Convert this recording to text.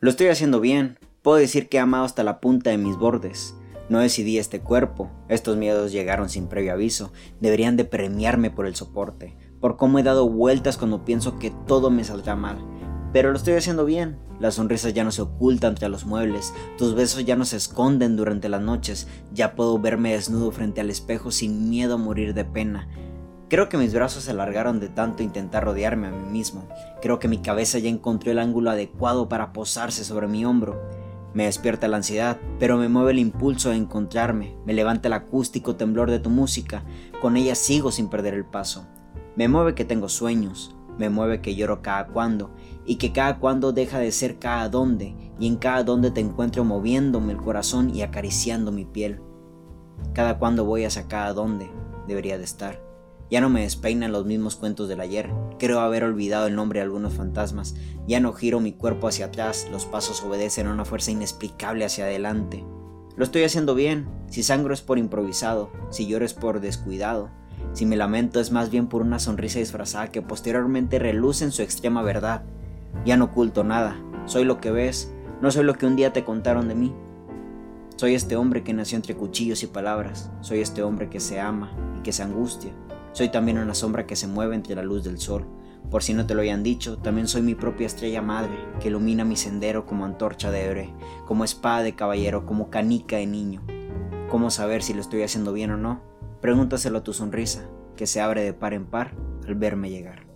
Lo estoy haciendo bien. Puedo decir que he amado hasta la punta de mis bordes. No decidí este cuerpo. Estos miedos llegaron sin previo aviso. Deberían de premiarme por el soporte, por cómo he dado vueltas cuando pienso que todo me saldrá mal. Pero lo estoy haciendo bien. Las sonrisas ya no se ocultan entre los muebles, tus besos ya no se esconden durante las noches, ya puedo verme desnudo frente al espejo sin miedo a morir de pena. Creo que mis brazos se alargaron de tanto intentar rodearme a mí mismo. Creo que mi cabeza ya encontró el ángulo adecuado para posarse sobre mi hombro. Me despierta la ansiedad, pero me mueve el impulso de encontrarme. Me levanta el acústico temblor de tu música. Con ella sigo sin perder el paso. Me mueve que tengo sueños, me mueve que lloro cada cuando y que cada cuando deja de ser cada donde y en cada donde te encuentro moviéndome el corazón y acariciando mi piel. Cada cuando voy hacia cada donde debería de estar. Ya no me despeinan los mismos cuentos del ayer, creo haber olvidado el nombre de algunos fantasmas, ya no giro mi cuerpo hacia atrás, los pasos obedecen a una fuerza inexplicable hacia adelante. Lo estoy haciendo bien, si sangro es por improvisado, si lloro es por descuidado, si me lamento es más bien por una sonrisa disfrazada que posteriormente reluce en su extrema verdad. Ya no oculto nada, soy lo que ves, no soy lo que un día te contaron de mí. Soy este hombre que nació entre cuchillos y palabras, soy este hombre que se ama y que se angustia. Soy también una sombra que se mueve entre la luz del sol. Por si no te lo hayan dicho, también soy mi propia estrella madre, que ilumina mi sendero como antorcha de héroe, como espada de caballero, como canica de niño. ¿Cómo saber si lo estoy haciendo bien o no? Pregúntaselo a tu sonrisa, que se abre de par en par al verme llegar.